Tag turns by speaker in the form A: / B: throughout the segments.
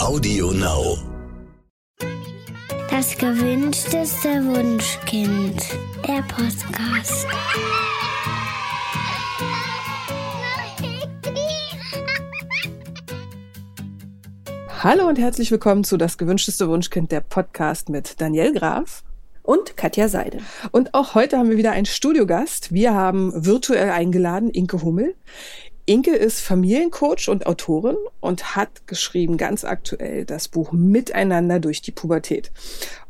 A: Audio Now.
B: Das gewünschteste Wunschkind. Der Podcast.
C: Hallo und herzlich willkommen zu Das gewünschteste Wunschkind, der Podcast mit Daniel Graf.
D: und Katja Seide.
C: Und auch heute haben wir wieder einen Studiogast. Wir haben virtuell eingeladen Inke Hummel. Inke ist Familiencoach und Autorin und hat geschrieben ganz aktuell das Buch Miteinander durch die Pubertät.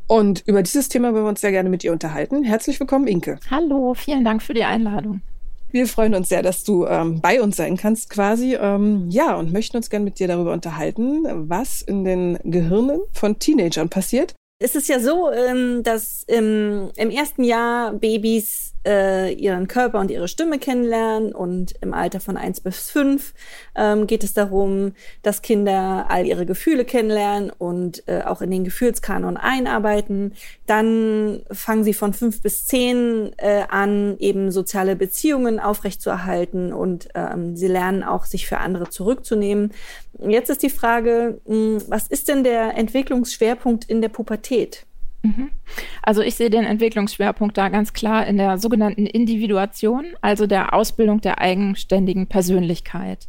C: Und über dieses Thema wollen wir uns sehr gerne mit ihr unterhalten. Herzlich willkommen, Inke.
E: Hallo, vielen Dank für die Einladung.
C: Wir freuen uns sehr, dass du ähm, bei uns sein kannst quasi. Ähm, ja, und möchten uns gerne mit dir darüber unterhalten, was in den Gehirnen von Teenagern passiert.
D: Es ist ja so, ähm, dass im, im ersten Jahr Babys äh, ihren Körper und ihre Stimme kennenlernen und im Alter von eins bis fünf ähm, geht es darum, dass Kinder all ihre Gefühle kennenlernen und äh, auch in den Gefühlskanon einarbeiten. Dann fangen sie von fünf bis zehn äh, an, eben soziale Beziehungen aufrechtzuerhalten und ähm, sie lernen auch, sich für andere zurückzunehmen. Jetzt ist die Frage, mh, was ist denn der Entwicklungsschwerpunkt in der Pubertät?
E: Mhm. Also ich sehe den Entwicklungsschwerpunkt da ganz klar in der sogenannten Individuation, also der Ausbildung der eigenständigen Persönlichkeit,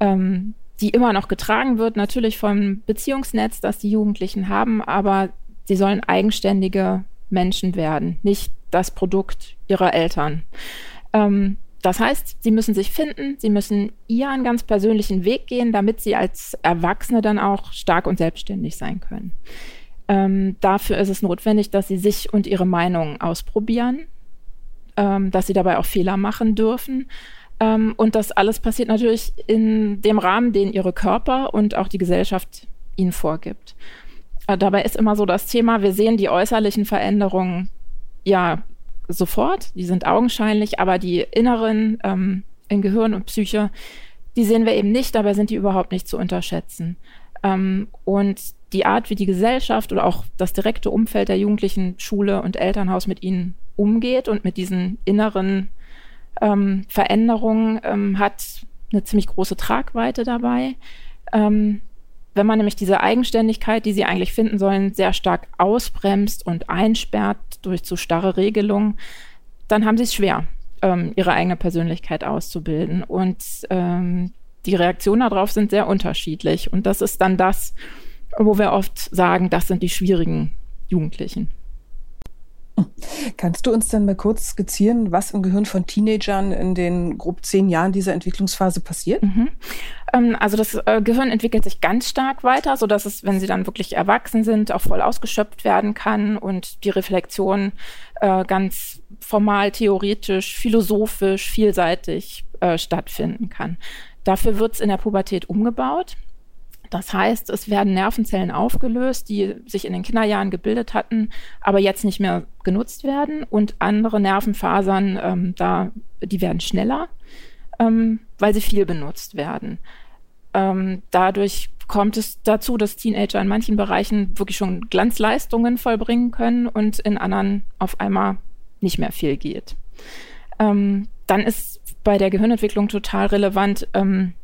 E: ähm, die immer noch getragen wird, natürlich vom Beziehungsnetz, das die Jugendlichen haben, aber sie sollen eigenständige Menschen werden, nicht das Produkt ihrer Eltern. Ähm, das heißt, sie müssen sich finden, sie müssen ihren ganz persönlichen Weg gehen, damit sie als Erwachsene dann auch stark und selbstständig sein können. Ähm, dafür ist es notwendig, dass sie sich und ihre Meinung ausprobieren, ähm, dass sie dabei auch Fehler machen dürfen. Ähm, und das alles passiert natürlich in dem Rahmen, den ihre Körper und auch die Gesellschaft ihnen vorgibt. Äh, dabei ist immer so das Thema, wir sehen die äußerlichen Veränderungen ja sofort, die sind augenscheinlich, aber die inneren ähm, in Gehirn und Psyche, die sehen wir eben nicht, dabei sind die überhaupt nicht zu unterschätzen. Ähm, und die Art, wie die Gesellschaft oder auch das direkte Umfeld der Jugendlichen, Schule und Elternhaus mit ihnen umgeht und mit diesen inneren ähm, Veränderungen, ähm, hat eine ziemlich große Tragweite dabei. Ähm, wenn man nämlich diese Eigenständigkeit, die sie eigentlich finden sollen, sehr stark ausbremst und einsperrt durch zu starre Regelungen, dann haben sie es schwer, ähm, ihre eigene Persönlichkeit auszubilden. Und ähm, die Reaktionen darauf sind sehr unterschiedlich. Und das ist dann das, wo wir oft sagen, das sind die schwierigen Jugendlichen.
C: Kannst du uns denn mal kurz skizzieren, was im Gehirn von Teenagern in den grob zehn Jahren dieser Entwicklungsphase passiert?
E: Mhm. Ähm, also das äh, Gehirn entwickelt sich ganz stark weiter, sodass es, wenn sie dann wirklich erwachsen sind, auch voll ausgeschöpft werden kann und die Reflexion äh, ganz formal, theoretisch, philosophisch, vielseitig äh, stattfinden kann. Dafür wird es in der Pubertät umgebaut. Das heißt, es werden Nervenzellen aufgelöst, die sich in den Kinderjahren gebildet hatten, aber jetzt nicht mehr genutzt werden. Und andere Nervenfasern, ähm, da, die werden schneller, ähm, weil sie viel benutzt werden. Ähm, dadurch kommt es dazu, dass Teenager in manchen Bereichen wirklich schon Glanzleistungen vollbringen können und in anderen auf einmal nicht mehr viel geht. Ähm, dann ist bei der Gehirnentwicklung total relevant, ähm,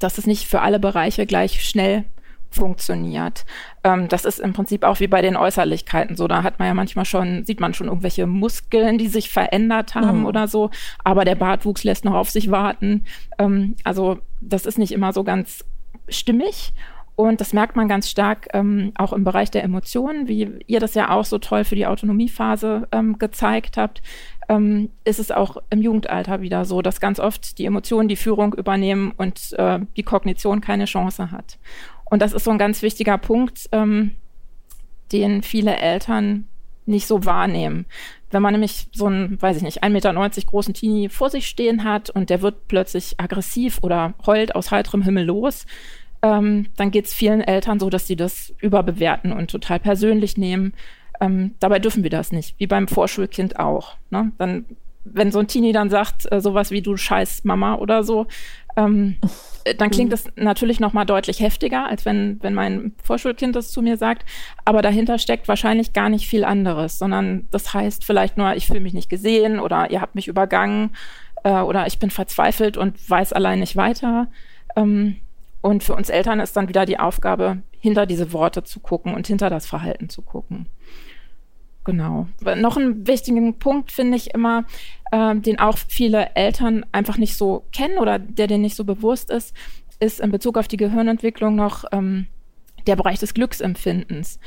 E: dass es nicht für alle Bereiche gleich schnell funktioniert. Ähm, das ist im Prinzip auch wie bei den Äußerlichkeiten so. Da hat man ja manchmal schon, sieht man schon irgendwelche Muskeln, die sich verändert haben mhm. oder so. Aber der Bartwuchs lässt noch auf sich warten. Ähm, also das ist nicht immer so ganz stimmig. Und das merkt man ganz stark ähm, auch im Bereich der Emotionen, wie ihr das ja auch so toll für die Autonomiephase ähm, gezeigt habt ähm, ist es auch im Jugendalter wieder so, dass ganz oft die Emotionen die Führung übernehmen und äh, die Kognition keine Chance hat. Und das ist so ein ganz wichtiger Punkt, ähm, den viele Eltern nicht so wahrnehmen. Wenn man nämlich so einen, weiß ich nicht, 1,90 Meter großen Teenie vor sich stehen hat und der wird plötzlich aggressiv oder heult aus heiterem Himmel los, ähm, dann geht es vielen Eltern so, dass sie das überbewerten und total persönlich nehmen ähm, dabei dürfen wir das nicht, wie beim Vorschulkind auch. Ne? Dann, wenn so ein Teenie dann sagt, äh, sowas wie du scheiß Mama oder so, ähm, äh, dann klingt das natürlich noch mal deutlich heftiger, als wenn, wenn mein Vorschulkind das zu mir sagt. Aber dahinter steckt wahrscheinlich gar nicht viel anderes, sondern das heißt vielleicht nur, ich fühle mich nicht gesehen oder ihr habt mich übergangen äh, oder ich bin verzweifelt und weiß allein nicht weiter. Ähm, und für uns Eltern ist dann wieder die Aufgabe, hinter diese Worte zu gucken und hinter das Verhalten zu gucken. Genau. Noch einen wichtigen Punkt finde ich immer, äh, den auch viele Eltern einfach nicht so kennen oder der denen nicht so bewusst ist, ist in Bezug auf die Gehirnentwicklung noch ähm, der Bereich des Glücksempfindens.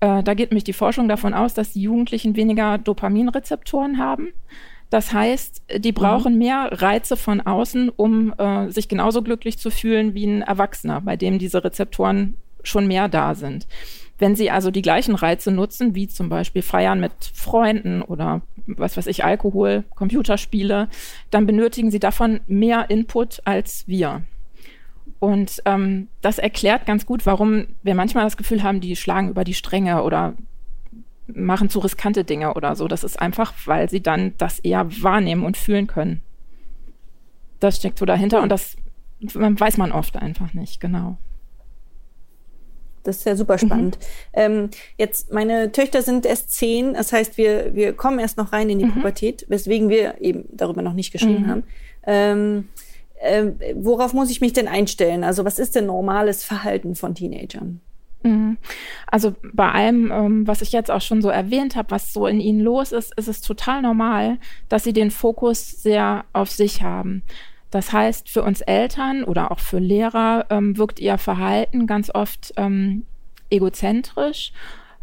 E: Äh, da geht nämlich die Forschung davon aus, dass die Jugendlichen weniger Dopaminrezeptoren haben. Das heißt, die brauchen mhm. mehr Reize von außen, um äh, sich genauso glücklich zu fühlen wie ein Erwachsener, bei dem diese Rezeptoren schon mehr da sind. Wenn Sie also die gleichen Reize nutzen, wie zum Beispiel Feiern mit Freunden oder was weiß ich, Alkohol, Computerspiele, dann benötigen Sie davon mehr Input als wir. Und ähm, das erklärt ganz gut, warum wir manchmal das Gefühl haben, die schlagen über die Stränge oder machen zu riskante Dinge oder so. Das ist einfach, weil sie dann das eher wahrnehmen und fühlen können. Das steckt so dahinter und das weiß man oft einfach nicht, genau.
D: Das ist ja super spannend. Mhm. Ähm, jetzt, meine Töchter sind erst zehn, das heißt, wir, wir kommen erst noch rein in die mhm. Pubertät, weswegen wir eben darüber noch nicht geschrieben mhm. haben. Ähm, äh, worauf muss ich mich denn einstellen? Also, was ist denn normales Verhalten von Teenagern?
E: Mhm. Also bei allem, ähm, was ich jetzt auch schon so erwähnt habe, was so in ihnen los ist, ist es total normal, dass sie den Fokus sehr auf sich haben. Das heißt, für uns Eltern oder auch für Lehrer ähm, wirkt ihr Verhalten ganz oft ähm, egozentrisch,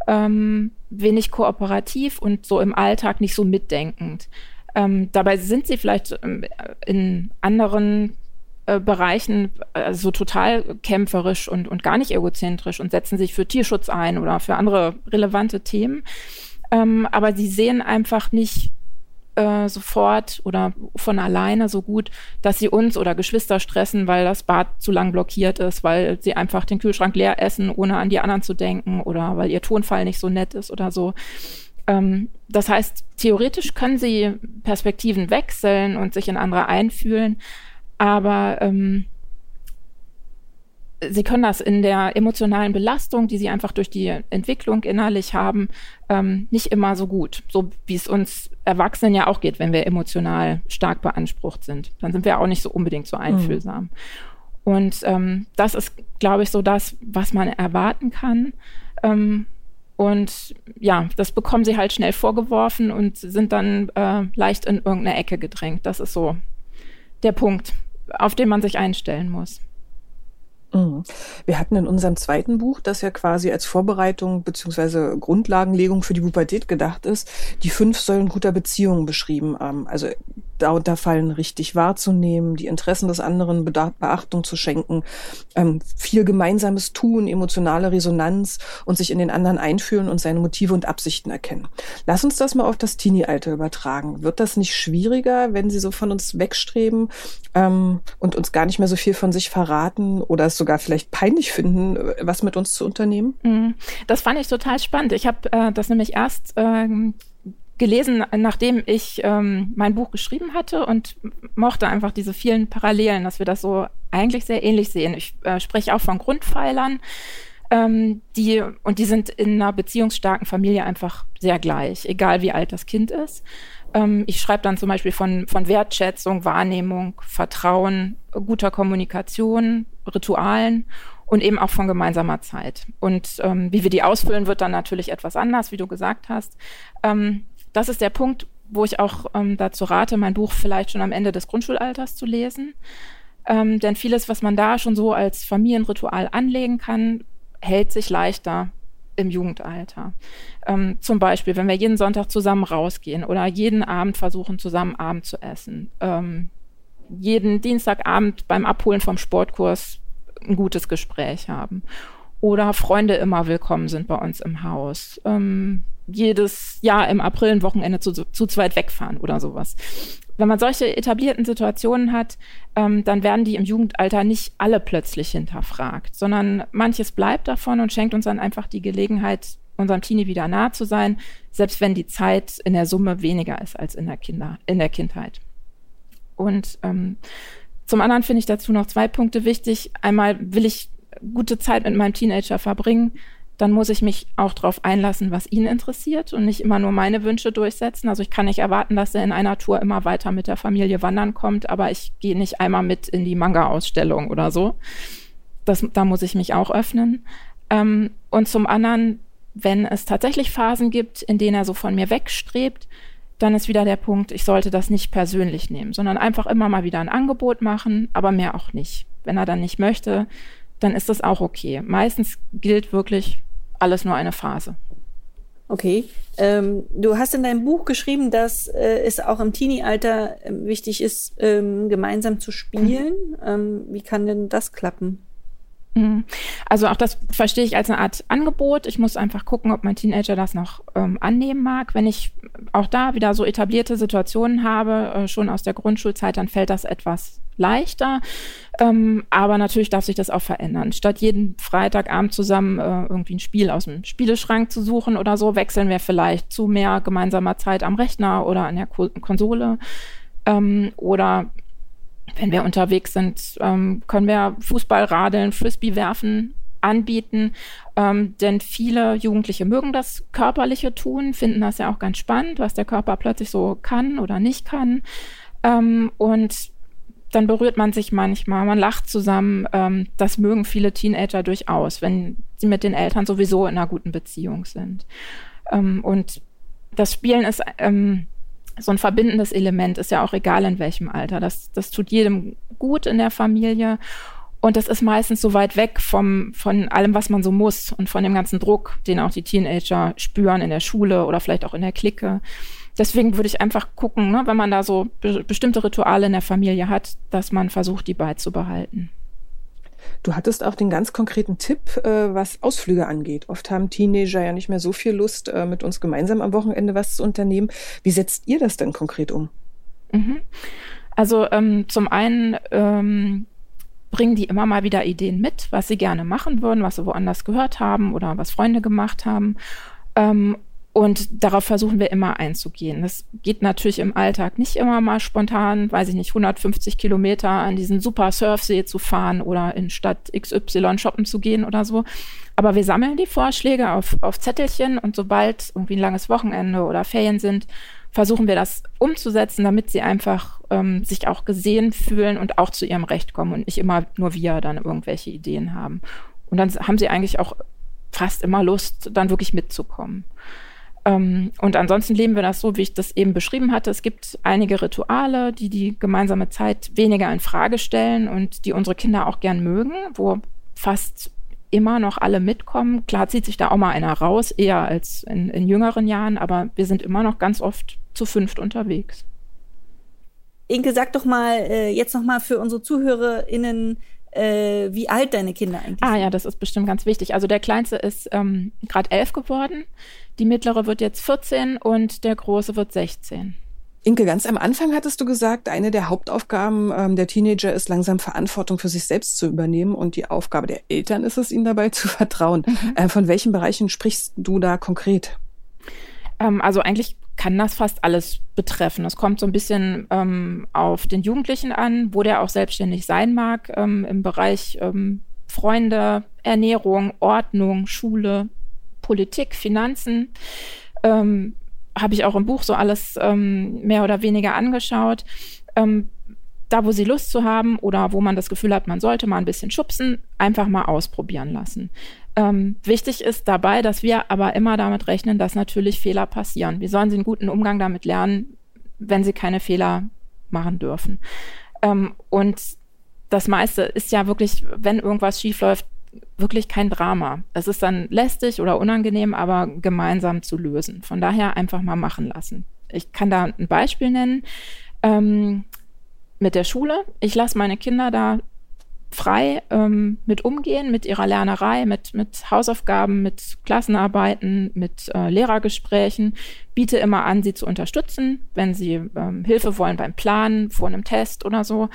E: ähm, wenig kooperativ und so im Alltag nicht so mitdenkend. Ähm, dabei sind sie vielleicht ähm, in anderen äh, Bereichen äh, so total kämpferisch und, und gar nicht egozentrisch und setzen sich für Tierschutz ein oder für andere relevante Themen. Ähm, aber sie sehen einfach nicht äh, sofort oder von alleine so gut, dass sie uns oder Geschwister stressen, weil das Bad zu lang blockiert ist, weil sie einfach den Kühlschrank leer essen, ohne an die anderen zu denken oder weil ihr Tonfall nicht so nett ist oder so. Ähm, das heißt, theoretisch können sie Perspektiven wechseln und sich in andere einfühlen, aber ähm, sie können das in der emotionalen Belastung, die sie einfach durch die Entwicklung innerlich haben, ähm, nicht immer so gut. So wie es uns Erwachsenen ja auch geht, wenn wir emotional stark beansprucht sind. Dann sind wir auch nicht so unbedingt so einfühlsam. Mhm. Und ähm, das ist, glaube ich, so das, was man erwarten kann. Ähm, und ja, das bekommen sie halt schnell vorgeworfen und sind dann äh, leicht in irgendeine Ecke gedrängt. Das ist so der Punkt, auf den man sich einstellen muss.
C: Mhm. Wir hatten in unserem zweiten Buch, das ja quasi als Vorbereitung beziehungsweise Grundlagenlegung für die Pubertät gedacht ist, die fünf Säulen guter Beziehungen beschrieben. Ähm, also darunter fallen richtig wahrzunehmen, die Interessen des anderen Beachtung zu schenken, ähm, viel gemeinsames Tun, emotionale Resonanz und sich in den anderen einfühlen und seine Motive und Absichten erkennen. Lass uns das mal auf das Teenie-Alter übertragen. Wird das nicht schwieriger, wenn sie so von uns wegstreben ähm, und uns gar nicht mehr so viel von sich verraten oder es sogar vielleicht peinlich finden, was mit uns zu unternehmen?
E: Mhm. Das fand ich total spannend. Ich habe äh, das nämlich erst ähm, gelesen, nachdem ich ähm, mein Buch geschrieben hatte und mochte einfach diese vielen Parallelen, dass wir das so eigentlich sehr ähnlich sehen. Ich äh, spreche auch von Grundpfeilern, ähm, die und die sind in einer beziehungsstarken Familie einfach sehr gleich, egal wie alt das Kind ist. Ähm, ich schreibe dann zum Beispiel von, von Wertschätzung, Wahrnehmung, Vertrauen, guter Kommunikation, Ritualen und eben auch von gemeinsamer Zeit. Und ähm, wie wir die ausfüllen, wird dann natürlich etwas anders, wie du gesagt hast. Ähm, das ist der Punkt, wo ich auch ähm, dazu rate, mein Buch vielleicht schon am Ende des Grundschulalters zu lesen. Ähm, denn vieles, was man da schon so als Familienritual anlegen kann, hält sich leichter im Jugendalter. Ähm, zum Beispiel, wenn wir jeden Sonntag zusammen rausgehen oder jeden Abend versuchen, zusammen Abend zu essen. Ähm, jeden Dienstagabend beim Abholen vom Sportkurs ein gutes Gespräch haben. Oder Freunde immer willkommen sind bei uns im Haus. Ähm, jedes Jahr im April ein Wochenende zu, zu zweit wegfahren oder sowas. Wenn man solche etablierten Situationen hat, ähm, dann werden die im Jugendalter nicht alle plötzlich hinterfragt, sondern manches bleibt davon und schenkt uns dann einfach die Gelegenheit, unserem Teenie wieder nah zu sein, selbst wenn die Zeit in der Summe weniger ist als in der, Kinder, in der Kindheit. Und ähm, zum anderen finde ich dazu noch zwei Punkte wichtig. Einmal will ich gute Zeit mit meinem Teenager verbringen, dann muss ich mich auch darauf einlassen, was ihn interessiert und nicht immer nur meine Wünsche durchsetzen. Also ich kann nicht erwarten, dass er in einer Tour immer weiter mit der Familie wandern kommt, aber ich gehe nicht einmal mit in die Manga-Ausstellung oder so. Das, da muss ich mich auch öffnen. Ähm, und zum anderen, wenn es tatsächlich Phasen gibt, in denen er so von mir wegstrebt, dann ist wieder der Punkt, ich sollte das nicht persönlich nehmen, sondern einfach immer mal wieder ein Angebot machen, aber mehr auch nicht. Wenn er dann nicht möchte, dann ist das auch okay. Meistens gilt wirklich alles nur eine Phase.
D: Okay. Ähm, du hast in deinem Buch geschrieben, dass äh, es auch im Teenie-Alter äh, wichtig ist, ähm, gemeinsam zu spielen. Mhm. Ähm, wie kann denn das klappen?
E: Mhm. Also auch das verstehe ich als eine Art Angebot. Ich muss einfach gucken, ob mein Teenager das noch ähm, annehmen mag. Wenn ich auch da wieder so etablierte Situationen habe, äh, schon aus der Grundschulzeit, dann fällt das etwas leichter. Ähm, aber natürlich darf sich das auch verändern. Statt jeden Freitagabend zusammen äh, irgendwie ein Spiel aus dem Spieleschrank zu suchen oder so, wechseln wir vielleicht zu mehr gemeinsamer Zeit am Rechner oder an der Ko Konsole. Ähm, oder wenn wir unterwegs sind, ähm, können wir Fußball, Radeln, Frisbee werfen anbieten. Ähm, denn viele Jugendliche mögen das Körperliche tun, finden das ja auch ganz spannend, was der Körper plötzlich so kann oder nicht kann. Ähm, und dann berührt man sich manchmal, man lacht zusammen. Ähm, das mögen viele Teenager durchaus, wenn sie mit den Eltern sowieso in einer guten Beziehung sind. Ähm, und das Spielen ist ähm, so ein verbindendes Element ist ja auch egal in welchem Alter. Das, das tut jedem gut in der Familie. Und das ist meistens so weit weg vom, von allem, was man so muss und von dem ganzen Druck, den auch die Teenager spüren in der Schule oder vielleicht auch in der Clique. Deswegen würde ich einfach gucken, ne, wenn man da so be bestimmte Rituale in der Familie hat, dass man versucht, die beizubehalten.
C: Du hattest auch den ganz konkreten Tipp, äh, was Ausflüge angeht. Oft haben Teenager ja nicht mehr so viel Lust, äh, mit uns gemeinsam am Wochenende was zu unternehmen. Wie setzt ihr das denn konkret um?
E: Mhm. Also ähm, zum einen ähm, bringen die immer mal wieder Ideen mit, was sie gerne machen würden, was sie woanders gehört haben oder was Freunde gemacht haben. Ähm, und darauf versuchen wir immer einzugehen. Das geht natürlich im Alltag nicht immer mal spontan, weiß ich nicht, 150 Kilometer an diesen super Surfsee zu fahren oder in Stadt XY shoppen zu gehen oder so. Aber wir sammeln die Vorschläge auf, auf Zettelchen und sobald irgendwie ein langes Wochenende oder Ferien sind, versuchen wir das umzusetzen, damit sie einfach ähm, sich auch gesehen fühlen und auch zu ihrem Recht kommen und nicht immer nur wir dann irgendwelche Ideen haben. Und dann haben sie eigentlich auch fast immer Lust, dann wirklich mitzukommen. Ähm, und ansonsten leben wir das so, wie ich das eben beschrieben hatte. Es gibt einige Rituale, die die gemeinsame Zeit weniger in Frage stellen und die unsere Kinder auch gern mögen, wo fast immer noch alle mitkommen. Klar zieht sich da auch mal einer raus, eher als in, in jüngeren Jahren, aber wir sind immer noch ganz oft zu fünft unterwegs.
D: Inke, sag doch mal äh, jetzt noch mal für unsere ZuhörerInnen, äh, wie alt deine Kinder eigentlich
E: ah, sind. Ah ja, das ist bestimmt ganz wichtig. Also der Kleinste ist ähm, gerade elf geworden. Die mittlere wird jetzt 14 und der große wird 16.
C: Inke, ganz am Anfang hattest du gesagt, eine der Hauptaufgaben ähm, der Teenager ist langsam Verantwortung für sich selbst zu übernehmen und die Aufgabe der Eltern ist es, ihnen dabei zu vertrauen. Mhm. Äh, von welchen Bereichen sprichst du da konkret?
E: Ähm, also eigentlich kann das fast alles betreffen. Es kommt so ein bisschen ähm, auf den Jugendlichen an, wo der auch selbstständig sein mag ähm, im Bereich ähm, Freunde, Ernährung, Ordnung, Schule, Politik, Finanzen. Ähm, Habe ich auch im Buch so alles ähm, mehr oder weniger angeschaut. Ähm, da, wo sie Lust zu haben oder wo man das Gefühl hat, man sollte mal ein bisschen schubsen, einfach mal ausprobieren lassen. Ähm, wichtig ist dabei, dass wir aber immer damit rechnen, dass natürlich Fehler passieren. Wie sollen sie einen guten Umgang damit lernen, wenn sie keine Fehler machen dürfen? Ähm, und das meiste ist ja wirklich, wenn irgendwas schiefläuft, wirklich kein Drama. Es ist dann lästig oder unangenehm, aber gemeinsam zu lösen. Von daher einfach mal machen lassen. Ich kann da ein Beispiel nennen ähm, mit der Schule. Ich lasse meine Kinder da frei ähm, mit umgehen, mit ihrer Lernerei, mit, mit Hausaufgaben, mit Klassenarbeiten, mit äh, Lehrergesprächen, biete immer an, sie zu unterstützen, wenn sie ähm, Hilfe wollen beim Planen, vor einem Test oder so.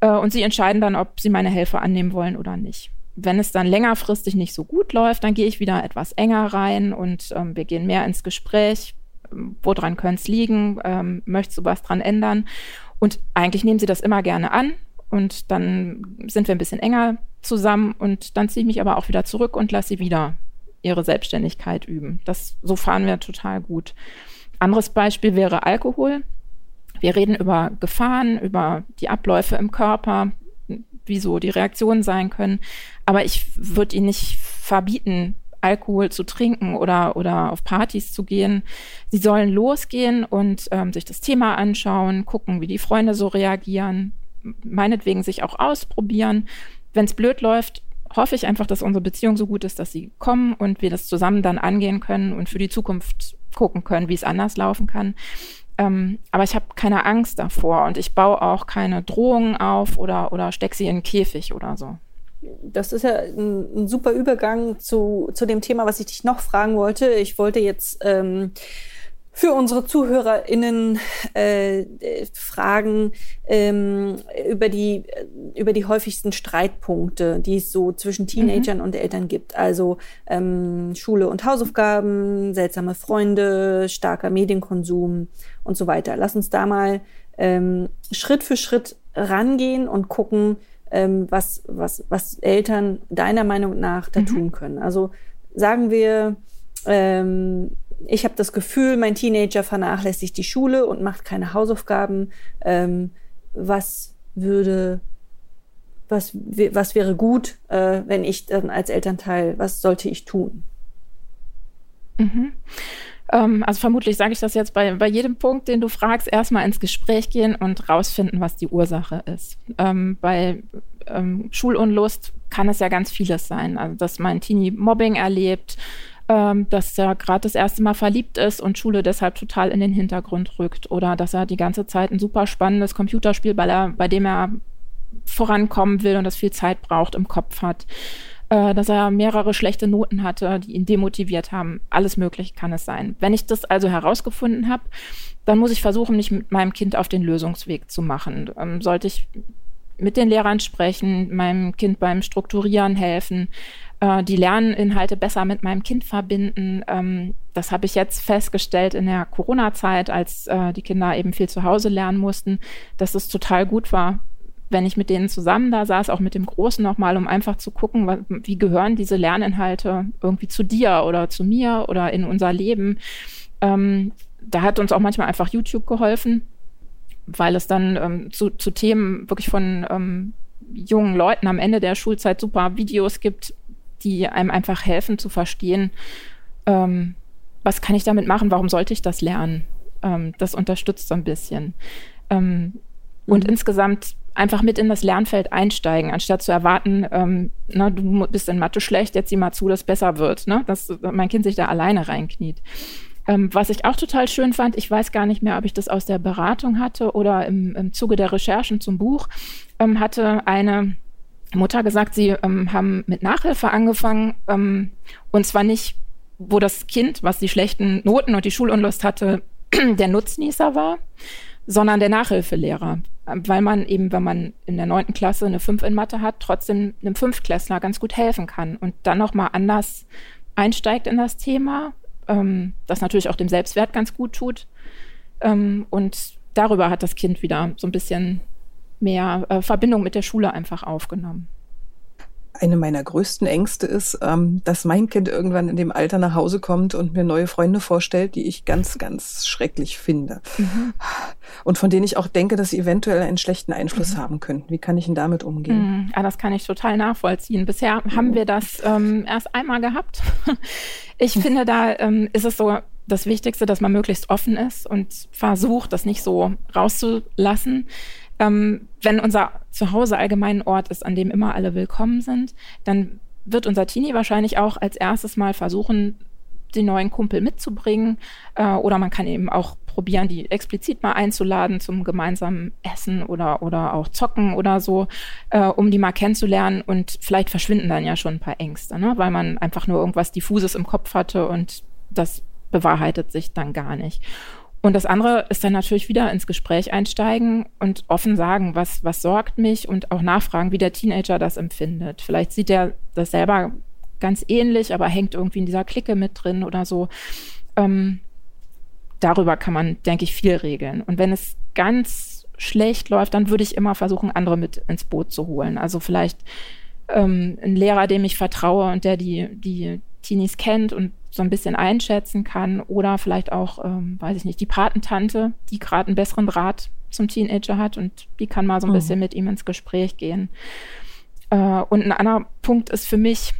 E: Äh, und sie entscheiden dann, ob sie meine Hilfe annehmen wollen oder nicht wenn es dann längerfristig nicht so gut läuft, dann gehe ich wieder etwas enger rein und ähm, wir gehen mehr ins Gespräch. Woran könnte es liegen? Ähm, möchtest du was dran ändern? Und eigentlich nehmen sie das immer gerne an und dann sind wir ein bisschen enger zusammen und dann ziehe ich mich aber auch wieder zurück und lasse sie wieder ihre Selbstständigkeit üben. Das, so fahren wir total gut. Anderes Beispiel wäre Alkohol. Wir reden über Gefahren, über die Abläufe im Körper, wie so die Reaktionen sein können. Aber ich würde ihn nicht verbieten, Alkohol zu trinken oder, oder auf Partys zu gehen. Sie sollen losgehen und ähm, sich das Thema anschauen, gucken, wie die Freunde so reagieren, meinetwegen sich auch ausprobieren. Wenn es blöd läuft, hoffe ich einfach, dass unsere Beziehung so gut ist, dass sie kommen und wir das zusammen dann angehen können und für die Zukunft gucken können, wie es anders laufen kann. Ähm, aber ich habe keine Angst davor und ich baue auch keine Drohungen auf oder, oder stecke sie in einen Käfig oder so.
D: Das ist ja ein, ein, super Übergang zu, zu dem Thema, was ich dich noch fragen wollte. Ich wollte jetzt ähm, für unsere ZuhörerInnen äh, fragen ähm, über, die, über die häufigsten Streitpunkte, die es so zwischen Teenagern mhm. und Eltern gibt. Also ähm, Schule und Hausaufgaben, seltsame Freunde, starker Medienkonsum und so weiter. Lass uns da mal ähm, Schritt für Schritt rangehen und gucken, ähm, was, was, was Eltern deiner Meinung nach da mhm. tun können. Also sagen wir, ähm, ich habe das Gefühl, mein Teenager vernachlässigt die Schule und macht keine Hausaufgaben. Ähm, was würde, was, was wäre gut, äh, wenn ich dann als Elternteil, was sollte ich tun?
E: Mhm. Ähm, also vermutlich sage ich das jetzt bei, bei jedem Punkt, den du fragst, erstmal ins Gespräch gehen und rausfinden, was die Ursache ist. Ähm, bei ähm, Schulunlust kann es ja ganz vieles sein. Also, dass mein Teenie Mobbing erlebt, ähm, dass er gerade das erste Mal verliebt ist und Schule deshalb total in den Hintergrund rückt oder dass er die ganze Zeit ein super spannendes Computerspiel, weil er, bei dem er vorankommen will und das viel Zeit braucht, im Kopf hat. Äh, dass er mehrere schlechte Noten hatte, die ihn demotiviert haben. Alles möglich kann es sein. Wenn ich das also herausgefunden habe, dann muss ich versuchen, mich mit meinem Kind auf den Lösungsweg zu machen. Ähm, sollte ich mit den Lehrern sprechen, meinem Kind beim Strukturieren helfen, äh, die Lerninhalte besser mit meinem Kind verbinden. Ähm, das habe ich jetzt festgestellt in der Corona-Zeit, als äh, die Kinder eben viel zu Hause lernen mussten, dass es total gut war, wenn ich mit denen zusammen da saß, auch mit dem Großen nochmal, um einfach zu gucken, wie gehören diese Lerninhalte irgendwie zu dir oder zu mir oder in unser Leben. Ähm, da hat uns auch manchmal einfach YouTube geholfen, weil es dann ähm, zu, zu, Themen wirklich von ähm, jungen Leuten am Ende der Schulzeit super Videos gibt, die einem einfach helfen zu verstehen, ähm, was kann ich damit machen, warum sollte ich das lernen. Ähm, das unterstützt so ein bisschen. Ähm, und mhm. insgesamt einfach mit in das Lernfeld einsteigen, anstatt zu erwarten, ähm, na, du bist in Mathe schlecht, jetzt sieh mal zu, dass es besser wird, ne? dass mein Kind sich da alleine reinkniet. Ähm, was ich auch total schön fand, ich weiß gar nicht mehr, ob ich das aus der Beratung hatte oder im, im Zuge der Recherchen zum Buch, ähm, hatte eine Mutter gesagt, sie ähm, haben mit Nachhilfe angefangen ähm, und zwar nicht, wo das Kind, was die schlechten Noten und die Schulunlust hatte, der Nutznießer war, sondern der Nachhilfelehrer. Weil man eben, wenn man in der neunten Klasse eine Fünf in Mathe hat, trotzdem einem Fünftklässler ganz gut helfen kann und dann nochmal anders einsteigt in das Thema, ähm, das natürlich auch dem Selbstwert ganz gut tut. Ähm, und darüber hat das Kind wieder so ein bisschen mehr äh, Verbindung mit der Schule einfach aufgenommen
C: eine meiner größten Ängste ist, ähm, dass mein Kind irgendwann in dem Alter nach Hause kommt und mir neue Freunde vorstellt, die ich ganz, ganz schrecklich finde. Mhm. Und von denen ich auch denke, dass sie eventuell einen schlechten Einfluss mhm. haben könnten. Wie kann ich denn damit umgehen?
E: Mhm. Ja, das kann ich total nachvollziehen. Bisher haben wir das ähm, erst einmal gehabt. ich finde, da ähm, ist es so das Wichtigste, dass man möglichst offen ist und versucht, das nicht so rauszulassen ähm, wenn unser Zuhause allgemein ein Ort ist, an dem immer alle willkommen sind, dann wird unser Teenie wahrscheinlich auch als erstes mal versuchen, den neuen Kumpel mitzubringen. Äh, oder man kann eben auch probieren, die explizit mal einzuladen zum gemeinsamen Essen oder, oder auch Zocken oder so, äh, um die mal kennenzulernen. Und vielleicht verschwinden dann ja schon ein paar Ängste, ne? weil man einfach nur irgendwas Diffuses im Kopf hatte und das bewahrheitet sich dann gar nicht. Und das andere ist dann natürlich wieder ins Gespräch einsteigen und offen sagen, was, was sorgt mich und auch nachfragen, wie der Teenager das empfindet. Vielleicht sieht er das selber ganz ähnlich, aber hängt irgendwie in dieser Clique mit drin oder so. Ähm, darüber kann man, denke ich, viel regeln. Und wenn es ganz schlecht läuft, dann würde ich immer versuchen, andere mit ins Boot zu holen. Also vielleicht ähm, ein Lehrer, dem ich vertraue und der die, die Teenies kennt und so ein bisschen einschätzen kann. Oder vielleicht auch, ähm, weiß ich nicht, die Patentante, die gerade einen besseren Draht zum Teenager hat und die kann mal so ein mhm. bisschen mit ihm ins Gespräch gehen. Äh, und ein anderer Punkt ist für mich,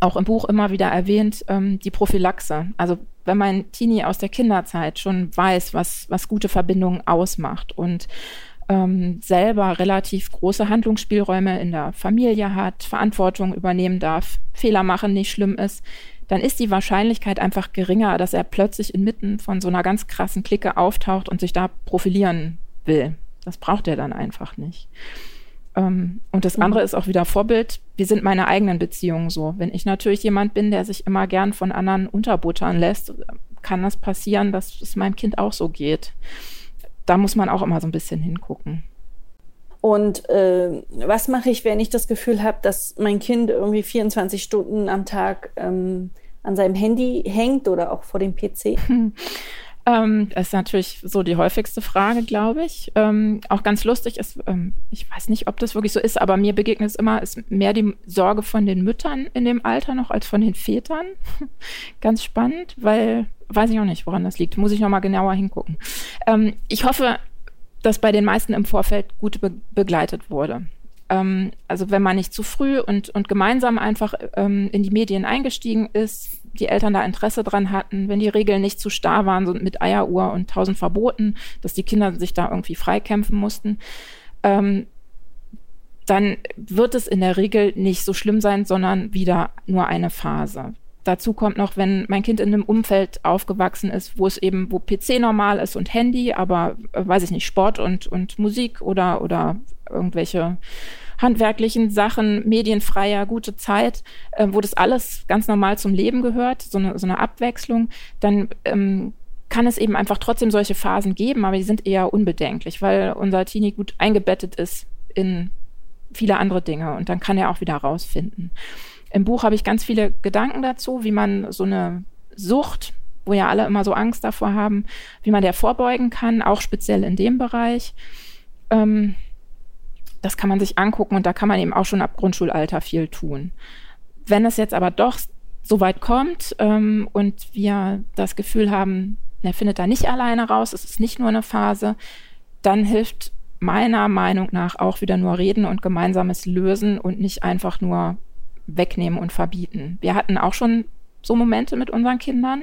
E: auch im Buch immer wieder erwähnt, ähm, die Prophylaxe. Also wenn mein Teenie aus der Kinderzeit schon weiß, was, was gute Verbindungen ausmacht und ähm, selber relativ große Handlungsspielräume in der Familie hat, Verantwortung übernehmen darf, Fehler machen nicht schlimm ist, dann ist die Wahrscheinlichkeit einfach geringer, dass er plötzlich inmitten von so einer ganz krassen Clique auftaucht und sich da profilieren will. Das braucht er dann einfach nicht. Ähm, und das andere mhm. ist auch wieder Vorbild. Wir sind meine eigenen Beziehungen so. Wenn ich natürlich jemand bin, der sich immer gern von anderen unterbuttern lässt, kann das passieren, dass es meinem Kind auch so geht da muss man auch immer so ein bisschen hingucken.
D: Und äh, was mache ich, wenn ich das Gefühl habe, dass mein Kind irgendwie 24 Stunden am Tag ähm, an seinem Handy hängt oder auch vor dem PC?
E: Ähm, das ist natürlich so die häufigste Frage, glaube ich. Ähm, auch ganz lustig ist, ähm, ich weiß nicht, ob das wirklich so ist, aber mir begegnet es immer, ist mehr die Sorge von den Müttern in dem Alter noch als von den Vätern. ganz spannend, weil weiß ich auch nicht, woran das liegt. Muss ich noch mal genauer hingucken. Ähm, ich hoffe, dass bei den meisten im Vorfeld gut be begleitet wurde. Ähm, also wenn man nicht zu früh und, und gemeinsam einfach ähm, in die Medien eingestiegen ist, die Eltern da Interesse dran hatten, wenn die Regeln nicht zu starr waren, so mit Eieruhr und tausend Verboten, dass die Kinder sich da irgendwie freikämpfen mussten, ähm, dann wird es in der Regel nicht so schlimm sein, sondern wieder nur eine Phase. Dazu kommt noch, wenn mein Kind in einem Umfeld aufgewachsen ist, wo es eben, wo PC normal ist und Handy, aber äh, weiß ich nicht, Sport und, und Musik oder, oder irgendwelche handwerklichen Sachen, medienfreier, gute Zeit, äh, wo das alles ganz normal zum Leben gehört, so eine, so eine Abwechslung, dann ähm, kann es eben einfach trotzdem solche Phasen geben, aber die sind eher unbedenklich, weil unser Teenie gut eingebettet ist in viele andere Dinge und dann kann er auch wieder rausfinden. Im Buch habe ich ganz viele Gedanken dazu, wie man so eine Sucht, wo ja alle immer so Angst davor haben, wie man der vorbeugen kann, auch speziell in dem Bereich. Ähm, das kann man sich angucken und da kann man eben auch schon ab Grundschulalter viel tun. Wenn es jetzt aber doch so weit kommt ähm, und wir das Gefühl haben, er findet da nicht alleine raus, es ist nicht nur eine Phase, dann hilft meiner Meinung nach auch wieder nur reden und gemeinsames Lösen und nicht einfach nur wegnehmen und verbieten. Wir hatten auch schon so Momente mit unseren Kindern,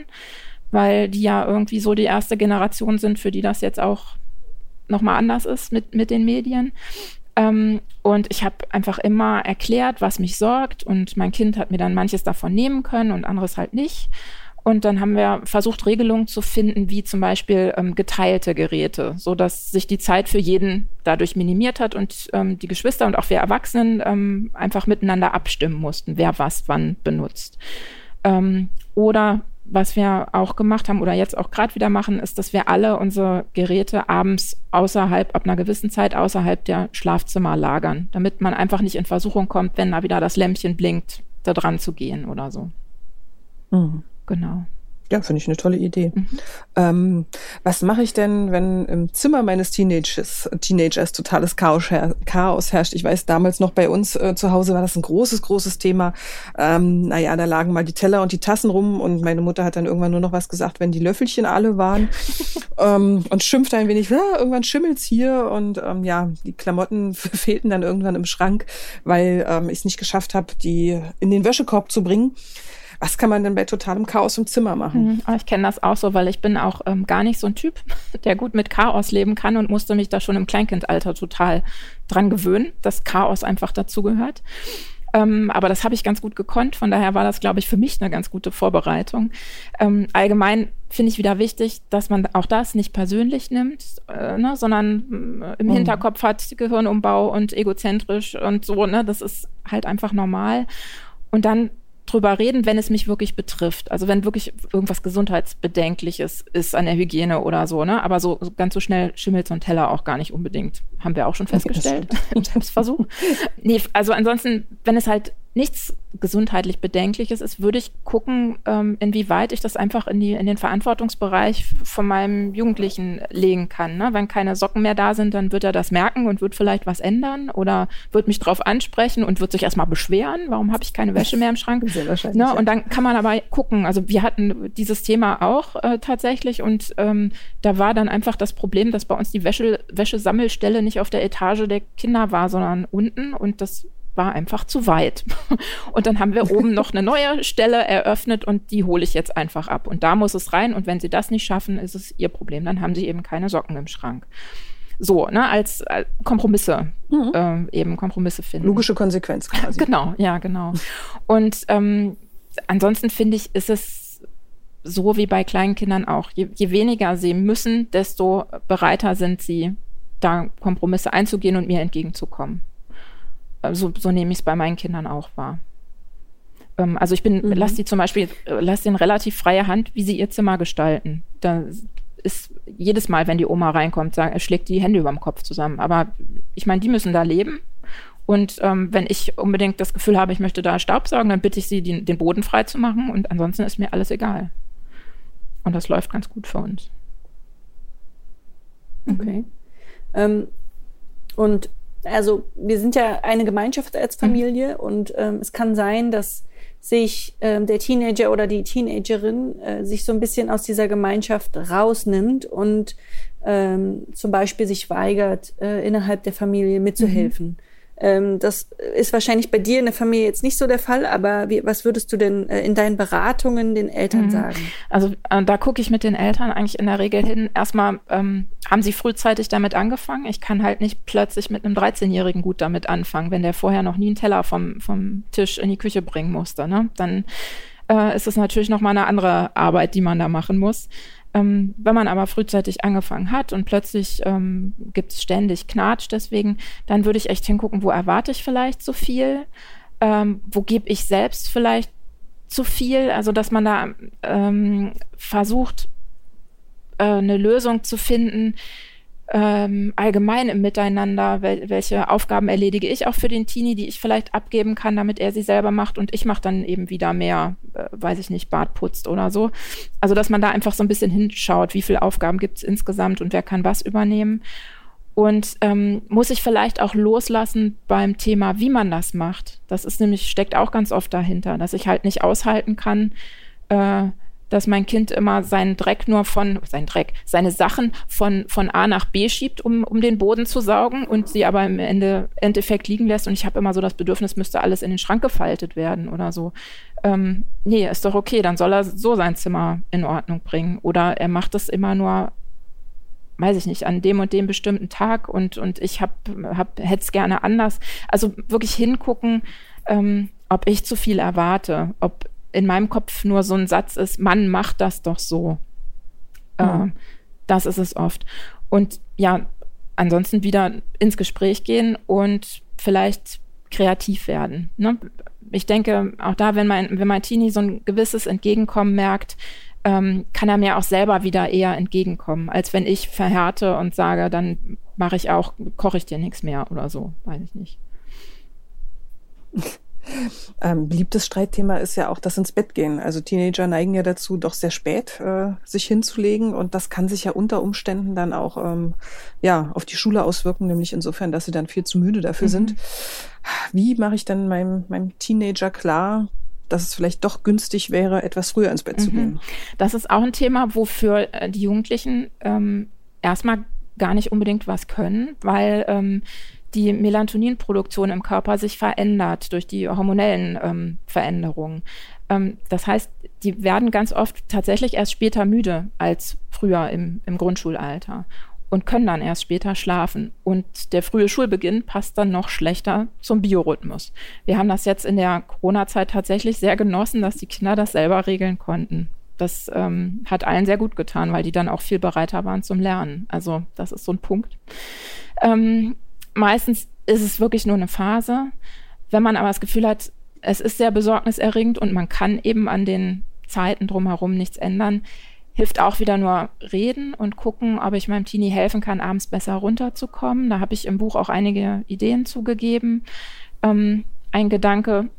E: weil die ja irgendwie so die erste Generation sind, für die das jetzt auch nochmal anders ist mit, mit den Medien. Ähm, und ich habe einfach immer erklärt, was mich sorgt und mein Kind hat mir dann manches davon nehmen können und anderes halt nicht. Und dann haben wir versucht, Regelungen zu finden, wie zum Beispiel ähm, geteilte Geräte, so dass sich die Zeit für jeden dadurch minimiert hat und ähm, die Geschwister und auch wir Erwachsenen ähm, einfach miteinander abstimmen mussten, wer was wann benutzt. Ähm, oder was wir auch gemacht haben oder jetzt auch gerade wieder machen, ist, dass wir alle unsere Geräte abends außerhalb, ab einer gewissen Zeit außerhalb der Schlafzimmer lagern, damit man einfach nicht in Versuchung kommt, wenn da wieder das Lämpchen blinkt, da dran zu gehen oder so.
C: Mhm.
E: Genau.
C: Ja, finde ich eine tolle Idee. Mhm. Ähm, was mache ich denn, wenn im Zimmer meines Teenagers, Teenagers totales Chaos, her Chaos herrscht? Ich weiß, damals noch bei uns äh, zu Hause war das ein großes, großes Thema. Ähm, naja, da lagen mal die Teller und die Tassen rum und meine Mutter hat dann irgendwann nur noch was gesagt, wenn die Löffelchen alle waren ähm, und schimpfte ein wenig, ah, irgendwann schimmelt's hier und ähm, ja, die Klamotten fehlten dann irgendwann im Schrank, weil ähm, ich es nicht geschafft habe, die in den Wäschekorb zu bringen was kann man denn bei totalem Chaos im Zimmer machen?
E: Mhm. Ich kenne das auch so, weil ich bin auch ähm, gar nicht so ein Typ, der gut mit Chaos leben kann und musste mich da schon im Kleinkindalter total dran gewöhnen, dass Chaos einfach dazugehört. Ähm, aber das habe ich ganz gut gekonnt. Von daher war das, glaube ich, für mich eine ganz gute Vorbereitung. Ähm, allgemein finde ich wieder wichtig, dass man auch das nicht persönlich nimmt, äh, ne, sondern äh, im mhm. Hinterkopf hat Gehirnumbau und egozentrisch und so. Ne, das ist halt einfach normal. Und dann drüber reden, wenn es mich wirklich betrifft. Also wenn wirklich irgendwas Gesundheitsbedenkliches ist an der Hygiene oder so, ne? Aber so, so ganz so schnell schimmelt so ein Teller auch gar nicht unbedingt. Haben wir auch schon festgestellt im Selbstversuch. nee, also ansonsten, wenn es halt nichts gesundheitlich Bedenkliches ist, würde ich gucken, ähm, inwieweit ich das einfach in, die, in den Verantwortungsbereich von meinem Jugendlichen legen kann. Ne? Wenn keine Socken mehr da sind, dann wird er das merken und wird vielleicht was ändern oder wird mich darauf ansprechen und wird sich erstmal beschweren, warum habe ich keine Wäsche mehr im Schrank.
C: Sehr wahrscheinlich.
E: Ne? Und dann kann man aber gucken. Also wir hatten dieses Thema auch äh, tatsächlich und ähm, da war dann einfach das Problem, dass bei uns die Wäsche, Wäschesammelstelle nicht auf der Etage der Kinder war, sondern unten und das war einfach zu weit. Und dann haben wir oben noch eine neue Stelle eröffnet und die hole ich jetzt einfach ab. Und da muss es rein. Und wenn sie das nicht schaffen, ist es ihr Problem. Dann haben sie eben keine Socken im Schrank. So, ne, als, als Kompromisse, mhm. äh, eben Kompromisse finden.
C: Logische Konsequenz quasi.
E: Genau, ja, genau. Und ähm, ansonsten finde ich, ist es so wie bei kleinen Kindern auch. Je, je weniger sie müssen, desto bereiter sind sie, da Kompromisse einzugehen und mir entgegenzukommen. So, so nehme ich es bei meinen Kindern auch wahr. Ähm, also ich bin, mhm. lass die zum Beispiel, äh, lass den relativ freie Hand, wie sie ihr Zimmer gestalten. Da ist jedes Mal, wenn die Oma reinkommt, sagt, schlägt die Hände über dem Kopf zusammen. Aber ich meine, die müssen da leben. Und ähm, wenn ich unbedingt das Gefühl habe, ich möchte da Staubsaugen, dann bitte ich sie, die, den Boden frei zu machen. Und ansonsten ist mir alles egal. Und das läuft ganz gut für uns.
D: Okay. Mhm. Ähm, und also wir sind ja eine Gemeinschaft als Familie mhm. und ähm, es kann sein, dass sich ähm, der Teenager oder die Teenagerin äh, sich so ein bisschen aus dieser Gemeinschaft rausnimmt und ähm, zum Beispiel sich weigert, äh, innerhalb der Familie mitzuhelfen. Mhm. Ähm, das ist wahrscheinlich bei dir in der Familie jetzt nicht so der Fall, aber wie, was würdest du denn äh, in deinen Beratungen den Eltern mhm. sagen?
E: Also äh, da gucke ich mit den Eltern eigentlich in der Regel hin. Erstmal ähm, haben sie frühzeitig damit angefangen. Ich kann halt nicht plötzlich mit einem 13-Jährigen gut damit anfangen, wenn der vorher noch nie einen Teller vom, vom Tisch in die Küche bringen musste. Ne? Dann äh, ist es natürlich nochmal eine andere Arbeit, die man da machen muss. Ähm, wenn man aber frühzeitig angefangen hat und plötzlich ähm, gibt es ständig Knatsch, deswegen, dann würde ich echt hingucken, wo erwarte ich vielleicht zu viel, ähm, wo gebe ich selbst vielleicht zu viel, also dass man da ähm, versucht, äh, eine Lösung zu finden, ähm, allgemein im Miteinander, wel welche Aufgaben erledige ich auch für den Teenie, die ich vielleicht abgeben kann, damit er sie selber macht und ich mache dann eben wieder mehr, äh, weiß ich nicht, Bad putzt oder so. Also dass man da einfach so ein bisschen hinschaut, wie viele Aufgaben gibt es insgesamt und wer kann was übernehmen. Und ähm, muss ich vielleicht auch loslassen beim Thema, wie man das macht. Das ist nämlich, steckt auch ganz oft dahinter, dass ich halt nicht aushalten kann, äh, dass mein Kind immer seinen Dreck nur von, sein Dreck, seine Sachen von, von A nach B schiebt, um, um den Boden zu saugen und sie aber im Ende, Endeffekt liegen lässt. Und ich habe immer so das Bedürfnis, müsste alles in den Schrank gefaltet werden oder so. Ähm, nee, ist doch okay, dann soll er so sein Zimmer in Ordnung bringen. Oder er macht es immer nur weiß ich nicht, an dem und dem bestimmten Tag und, und ich hab, hab, hätte es gerne anders. Also wirklich hingucken, ähm, ob ich zu viel erwarte, ob in meinem Kopf nur so ein Satz ist, Mann, mach das doch so. Mhm. Äh, das ist es oft. Und ja, ansonsten wieder ins Gespräch gehen und vielleicht kreativ werden. Ne? Ich denke, auch da, wenn mein, wenn mein Teenie so ein gewisses Entgegenkommen merkt, ähm, kann er mir auch selber wieder eher entgegenkommen, als wenn ich verhärte und sage, dann mache ich auch, koche ich dir nichts mehr oder so, weiß ich nicht.
C: Ähm, beliebtes Streitthema ist ja auch das ins Bett gehen. Also Teenager neigen ja dazu, doch sehr spät äh, sich hinzulegen und das kann sich ja unter Umständen dann auch ähm, ja auf die Schule auswirken, nämlich insofern, dass sie dann viel zu müde dafür mhm. sind. Wie mache ich dann meinem, meinem Teenager klar, dass es vielleicht doch günstig wäre, etwas früher ins Bett mhm. zu gehen?
E: Das ist auch ein Thema, wofür äh, die Jugendlichen ähm, erstmal gar nicht unbedingt was können, weil ähm, die Melatoninproduktion im Körper sich verändert durch die hormonellen ähm, Veränderungen. Ähm, das heißt, die werden ganz oft tatsächlich erst später müde als früher im, im Grundschulalter und können dann erst später schlafen. Und der frühe Schulbeginn passt dann noch schlechter zum Biorhythmus. Wir haben das jetzt in der Corona-Zeit tatsächlich sehr genossen, dass die Kinder das selber regeln konnten. Das ähm, hat allen sehr gut getan, weil die dann auch viel bereiter waren zum Lernen. Also das ist so ein Punkt. Ähm, meistens ist es wirklich nur eine Phase. Wenn man aber das Gefühl hat, es ist sehr besorgniserregend und man kann eben an den Zeiten drumherum nichts ändern, hilft auch wieder nur reden und gucken, ob ich meinem Teenie helfen kann, abends besser runterzukommen. Da habe ich im Buch auch einige Ideen zugegeben. Ähm, ein Gedanke,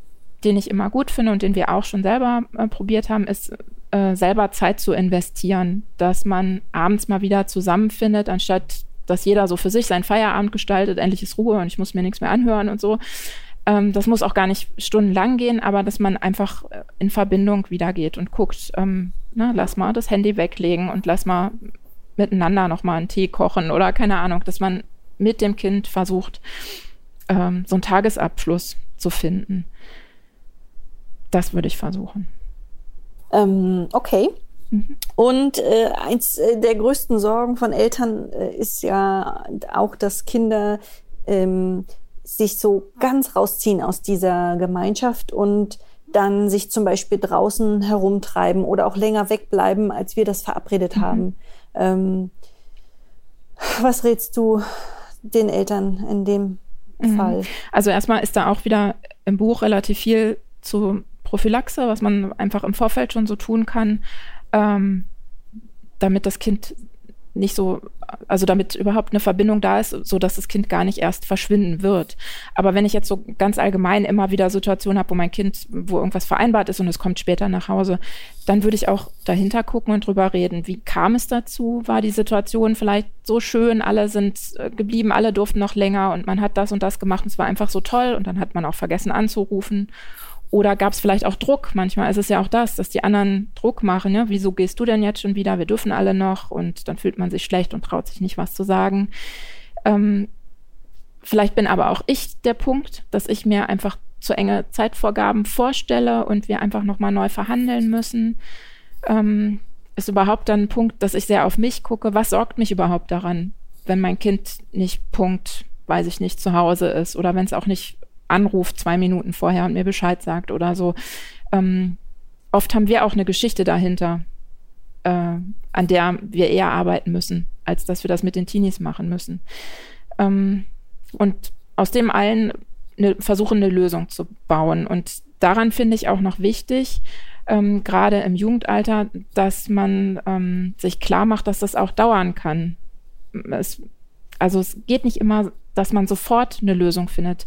E: den ich immer gut finde und den wir auch schon selber äh, probiert haben, ist äh, selber Zeit zu investieren, dass man abends mal wieder zusammenfindet, anstatt dass jeder so für sich seinen Feierabend gestaltet, endlich ist Ruhe und ich muss mir nichts mehr anhören und so. Ähm, das muss auch gar nicht stundenlang gehen, aber dass man einfach äh, in Verbindung wieder geht und guckt, ähm, na, lass mal das Handy weglegen und lass mal miteinander nochmal einen Tee kochen oder keine Ahnung, dass man mit dem Kind versucht, ähm, so einen Tagesabschluss zu finden. Das würde ich versuchen.
D: Ähm, okay. Mhm. Und äh, eins äh, der größten Sorgen von Eltern äh, ist ja auch, dass Kinder ähm, sich so ganz rausziehen aus dieser Gemeinschaft und dann sich zum Beispiel draußen herumtreiben oder auch länger wegbleiben, als wir das verabredet mhm. haben. Ähm, was rätst du den Eltern in dem mhm. Fall?
E: Also erstmal ist da auch wieder im Buch relativ viel zu Prophylaxe, was man einfach im Vorfeld schon so tun kann, ähm, damit das Kind nicht so, also damit überhaupt eine Verbindung da ist, so dass das Kind gar nicht erst verschwinden wird. Aber wenn ich jetzt so ganz allgemein immer wieder Situationen habe, wo mein Kind, wo irgendwas vereinbart ist und es kommt später nach Hause, dann würde ich auch dahinter gucken und drüber reden. Wie kam es dazu? War die Situation vielleicht so schön? Alle sind äh, geblieben, alle durften noch länger und man hat das und das gemacht und es war einfach so toll und dann hat man auch vergessen anzurufen. Oder gab es vielleicht auch Druck? Manchmal ist es ja auch das, dass die anderen Druck machen. Ja? Wieso gehst du denn jetzt schon wieder? Wir dürfen alle noch. Und dann fühlt man sich schlecht und traut sich nicht, was zu sagen. Ähm, vielleicht bin aber auch ich der Punkt, dass ich mir einfach zu enge Zeitvorgaben vorstelle und wir einfach nochmal neu verhandeln müssen. Ähm, ist überhaupt dann ein Punkt, dass ich sehr auf mich gucke. Was sorgt mich überhaupt daran, wenn mein Kind nicht Punkt, weiß ich nicht, zu Hause ist oder wenn es auch nicht anruft zwei Minuten vorher und mir Bescheid sagt oder so. Ähm, oft haben wir auch eine Geschichte dahinter, äh, an der wir eher arbeiten müssen, als dass wir das mit den Teenies machen müssen. Ähm, und aus dem allen eine, versuchen, eine Lösung zu bauen. Und daran finde ich auch noch wichtig, ähm, gerade im Jugendalter, dass man ähm, sich klar macht, dass das auch dauern kann. Es, also es geht nicht immer, dass man sofort eine Lösung findet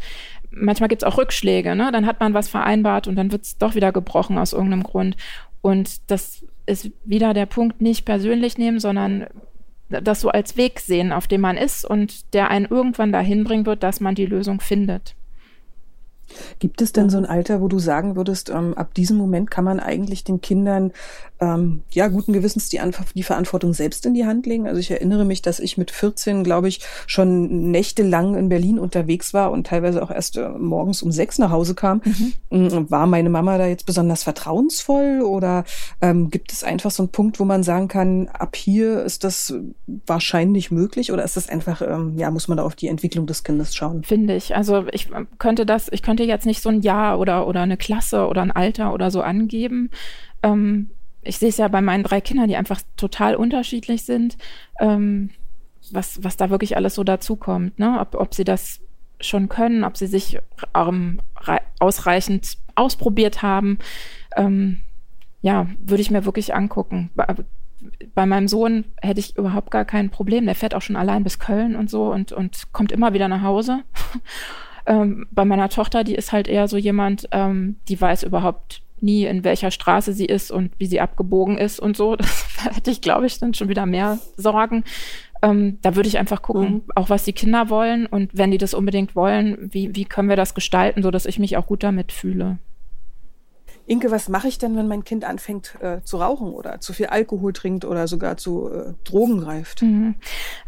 E: manchmal gibt es auch Rückschläge, ne? Dann hat man was vereinbart und dann wird es doch wieder gebrochen aus irgendeinem Grund. Und das ist wieder der Punkt, nicht persönlich nehmen, sondern das so als Weg sehen, auf dem man ist und der einen irgendwann dahin bringen wird, dass man die Lösung findet.
C: Gibt es denn so ein Alter, wo du sagen würdest, ähm, ab diesem Moment kann man eigentlich den Kindern ähm, ja guten Gewissens die, die, Verantwortung selbst in die Hand legen? Also ich erinnere mich, dass ich mit 14, glaube ich, schon nächtelang in Berlin unterwegs war und teilweise auch erst äh, morgens um sechs nach Hause kam. Mhm. War meine Mama da jetzt besonders vertrauensvoll oder ähm, gibt es einfach so einen Punkt, wo man sagen kann, ab hier ist das wahrscheinlich möglich oder ist das einfach, ähm, ja, muss man da auf die Entwicklung des Kindes schauen?
E: Finde ich. Also ich könnte das, ich könnte jetzt nicht so ein Jahr oder, oder eine Klasse oder ein Alter oder so angeben. Ähm, ich sehe es ja bei meinen drei Kindern, die einfach total unterschiedlich sind, ähm, was, was da wirklich alles so dazukommt, ne? Ob, ob sie das schon können, ob sie sich ähm, ausreichend ausprobiert haben. Ähm, ja, würde ich mir wirklich angucken. Bei, bei, meinem Sohn hätte ich überhaupt gar kein Problem. Der fährt auch schon allein bis Köln und so und, und kommt immer wieder nach Hause. Ähm, bei meiner Tochter, die ist halt eher so jemand, ähm, die weiß überhaupt nie, in welcher Straße sie ist und wie sie abgebogen ist und so. Das hätte ich, glaube ich, dann schon wieder mehr Sorgen. Ähm, da würde ich einfach gucken, mhm. auch was die Kinder wollen und wenn die das unbedingt wollen, wie, wie können wir das gestalten, sodass ich mich auch gut damit fühle.
C: Inke, was mache ich denn, wenn mein Kind anfängt äh, zu rauchen oder zu viel Alkohol trinkt oder sogar zu äh, Drogen greift?
E: Mhm.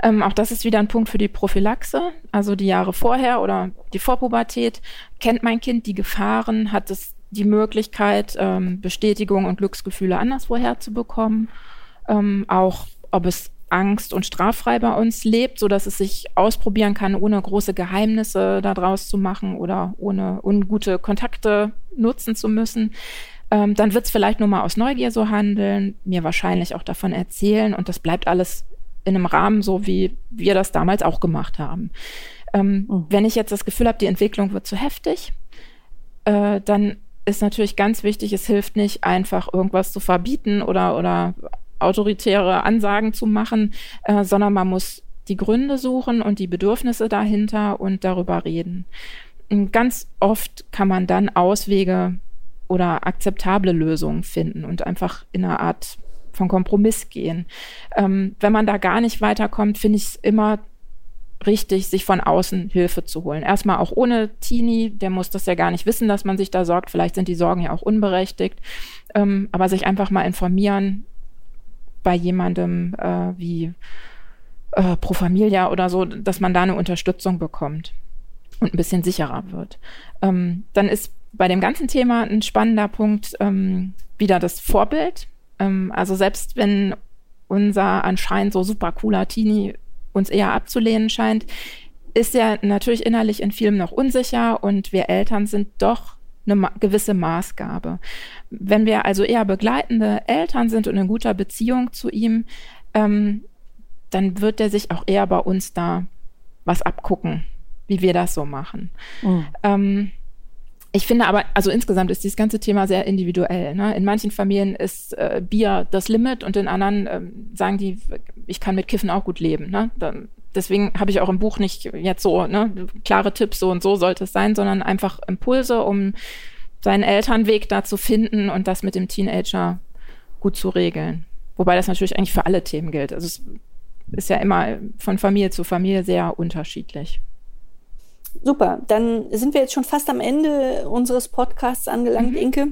E: Ähm, auch das ist wieder ein Punkt für die Prophylaxe. Also die Jahre vorher oder die Vorpubertät kennt mein Kind die Gefahren, hat es die Möglichkeit, ähm, Bestätigung und Glücksgefühle anderswoher zu bekommen. Ähm, auch ob es Angst und straffrei bei uns lebt, so dass es sich ausprobieren kann, ohne große Geheimnisse daraus zu machen oder ohne ungute Kontakte nutzen zu müssen. Ähm, dann wird es vielleicht nur mal aus Neugier so handeln, mir wahrscheinlich auch davon erzählen und das bleibt alles in einem Rahmen, so wie wir das damals auch gemacht haben. Ähm, mhm. Wenn ich jetzt das Gefühl habe, die Entwicklung wird zu heftig, äh, dann ist natürlich ganz wichtig, es hilft nicht einfach irgendwas zu verbieten oder, oder autoritäre Ansagen zu machen, äh, sondern man muss die Gründe suchen und die Bedürfnisse dahinter und darüber reden. Und ganz oft kann man dann Auswege oder akzeptable Lösungen finden und einfach in einer Art von Kompromiss gehen. Ähm, wenn man da gar nicht weiterkommt, finde ich es immer richtig, sich von außen Hilfe zu holen. Erstmal auch ohne Teenie, der muss das ja gar nicht wissen, dass man sich da sorgt. Vielleicht sind die Sorgen ja auch unberechtigt. Ähm, aber sich einfach mal informieren, bei jemandem äh, wie äh, Pro Familia oder so, dass man da eine Unterstützung bekommt. und ein bisschen sicherer wird. Ähm, dann ist bei dem ganzen Thema ein spannender Punkt ähm, wieder das Vorbild. Ähm, also selbst wenn unser anscheinend so super cooler Teenie uns eher abzulehnen scheint, ist er natürlich innerlich in vielem noch unsicher und wir Eltern sind doch eine gewisse Maßgabe. Wenn wir also eher begleitende Eltern sind und in guter Beziehung zu ihm, ähm, dann wird er sich auch eher bei uns da was abgucken, wie wir das so machen. Mhm. Ähm, ich finde aber, also insgesamt ist dieses ganze Thema sehr individuell. Ne? In manchen Familien ist äh, Bier das Limit und in anderen ähm, sagen die, ich kann mit Kiffen auch gut leben. Ne? Dann, deswegen habe ich auch im Buch nicht jetzt so ne, klare Tipps, so und so sollte es sein, sondern einfach Impulse, um seinen Elternweg da zu finden und das mit dem Teenager gut zu regeln. Wobei das natürlich eigentlich für alle Themen gilt. Also es ist ja immer von Familie zu Familie sehr unterschiedlich.
D: Super, dann sind wir jetzt schon fast am Ende unseres Podcasts angelangt, mhm. Inke.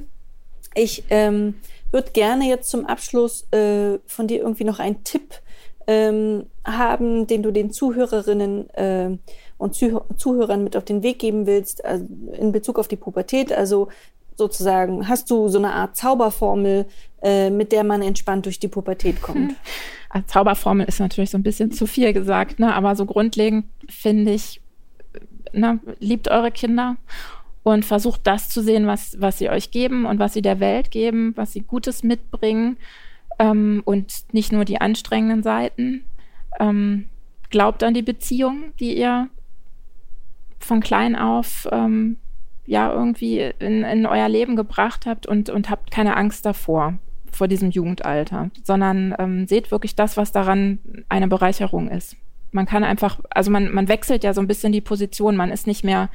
D: Ich ähm, würde gerne jetzt zum Abschluss äh, von dir irgendwie noch einen Tipp ähm, haben, den du den Zuhörerinnen äh, und Zuh Zuhörern mit auf den Weg geben willst, also in Bezug auf die Pubertät. Also sozusagen, hast du so eine Art Zauberformel, äh, mit der man entspannt durch die Pubertät kommt?
E: Als Zauberformel ist natürlich so ein bisschen zu viel gesagt, ne? aber so grundlegend finde ich, ne, liebt eure Kinder und versucht das zu sehen, was, was sie euch geben und was sie der Welt geben, was sie Gutes mitbringen ähm, und nicht nur die anstrengenden Seiten. Ähm, glaubt an die Beziehung, die ihr von klein auf ähm, ja irgendwie in, in euer Leben gebracht habt und, und habt keine Angst davor, vor diesem Jugendalter, sondern ähm, seht wirklich das, was daran eine Bereicherung ist. Man kann einfach, also man, man wechselt ja so ein bisschen die Position, man ist nicht mehr,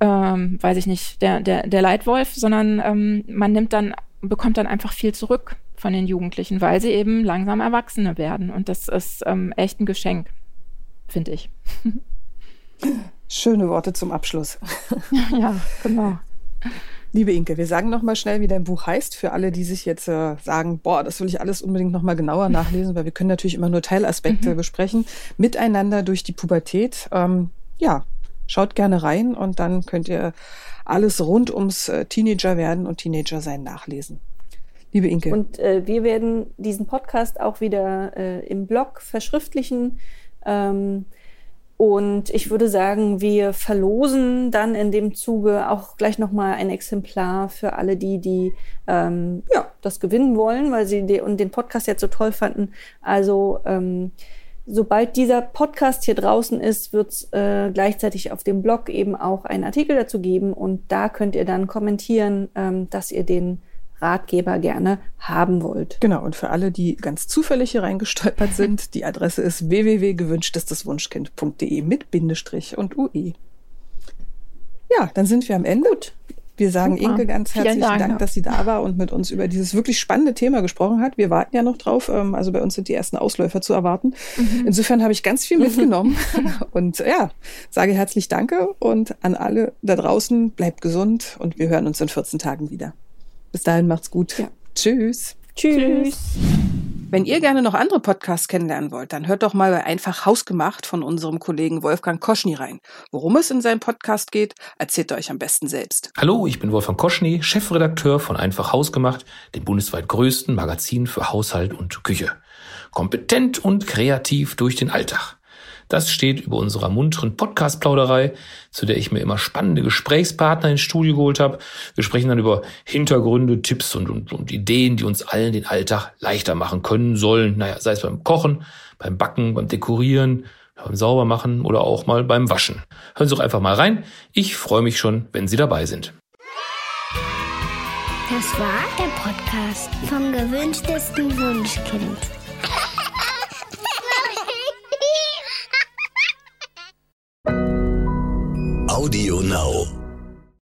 E: ähm, weiß ich nicht, der, der, der Leitwolf, sondern ähm, man nimmt dann, bekommt dann einfach viel zurück von den Jugendlichen, weil sie eben langsam Erwachsene werden. Und das ist ähm, echt ein Geschenk, finde ich.
C: Schöne Worte zum Abschluss.
E: ja, genau.
C: Liebe Inke, wir sagen noch mal schnell, wie dein Buch heißt, für alle, die sich jetzt äh, sagen, boah, das will ich alles unbedingt noch mal genauer nachlesen, weil wir können natürlich immer nur Teilaspekte mhm. besprechen. Miteinander durch die Pubertät. Ähm, ja, schaut gerne rein und dann könnt ihr alles rund ums äh, Teenager werden und Teenager sein nachlesen. Liebe Inke.
D: Und äh, wir werden diesen Podcast auch wieder äh, im Blog verschriftlichen. Ähm, und ich würde sagen, wir verlosen dann in dem Zuge auch gleich nochmal ein Exemplar für alle die, die ähm, ja, das gewinnen wollen, weil sie die, und den Podcast jetzt so toll fanden. Also ähm, sobald dieser Podcast hier draußen ist, wird es äh, gleichzeitig auf dem Blog eben auch einen Artikel dazu geben. Und da könnt ihr dann kommentieren, ähm, dass ihr den Ratgeber gerne haben wollt.
C: Genau, und für alle, die ganz zufällig hier reingestolpert sind, die Adresse ist www.gewünschtesdeswunschkind.de mit Bindestrich und UE. Ja, dann sind wir am Ende. Gut. Wir sagen Super. Inke ganz herzlichen Dank, Dank, dass sie da war und mit uns über dieses wirklich spannende Thema gesprochen hat. Wir warten ja noch drauf. Ähm, also bei uns sind die ersten Ausläufer zu erwarten. Mhm. Insofern habe ich ganz viel mitgenommen und ja, sage herzlich Danke und an alle da draußen, bleibt gesund und wir hören uns in 14 Tagen wieder. Bis dahin macht's gut. Ja. Tschüss.
D: Tschüss.
C: Wenn ihr gerne noch andere Podcasts kennenlernen wollt, dann hört doch mal bei Einfach Hausgemacht von unserem Kollegen Wolfgang Koschny rein. Worum es in seinem Podcast geht, erzählt er euch am besten selbst.
A: Hallo, ich bin Wolfgang Koschny, Chefredakteur von Einfach Hausgemacht, dem bundesweit größten Magazin für Haushalt und Küche. Kompetent und kreativ durch den Alltag. Das steht über unserer munteren Podcast-Plauderei, zu der ich mir immer spannende Gesprächspartner ins Studio geholt habe. Wir sprechen dann über Hintergründe, Tipps und, und, und Ideen, die uns allen den Alltag leichter machen können sollen. Naja, sei es beim Kochen, beim Backen, beim Dekorieren, beim Saubermachen oder auch mal beim Waschen. Hören Sie doch einfach mal rein. Ich freue mich schon, wenn Sie dabei sind.
B: Das war der Podcast vom gewünschtesten Wunschkind.
F: Audio Now.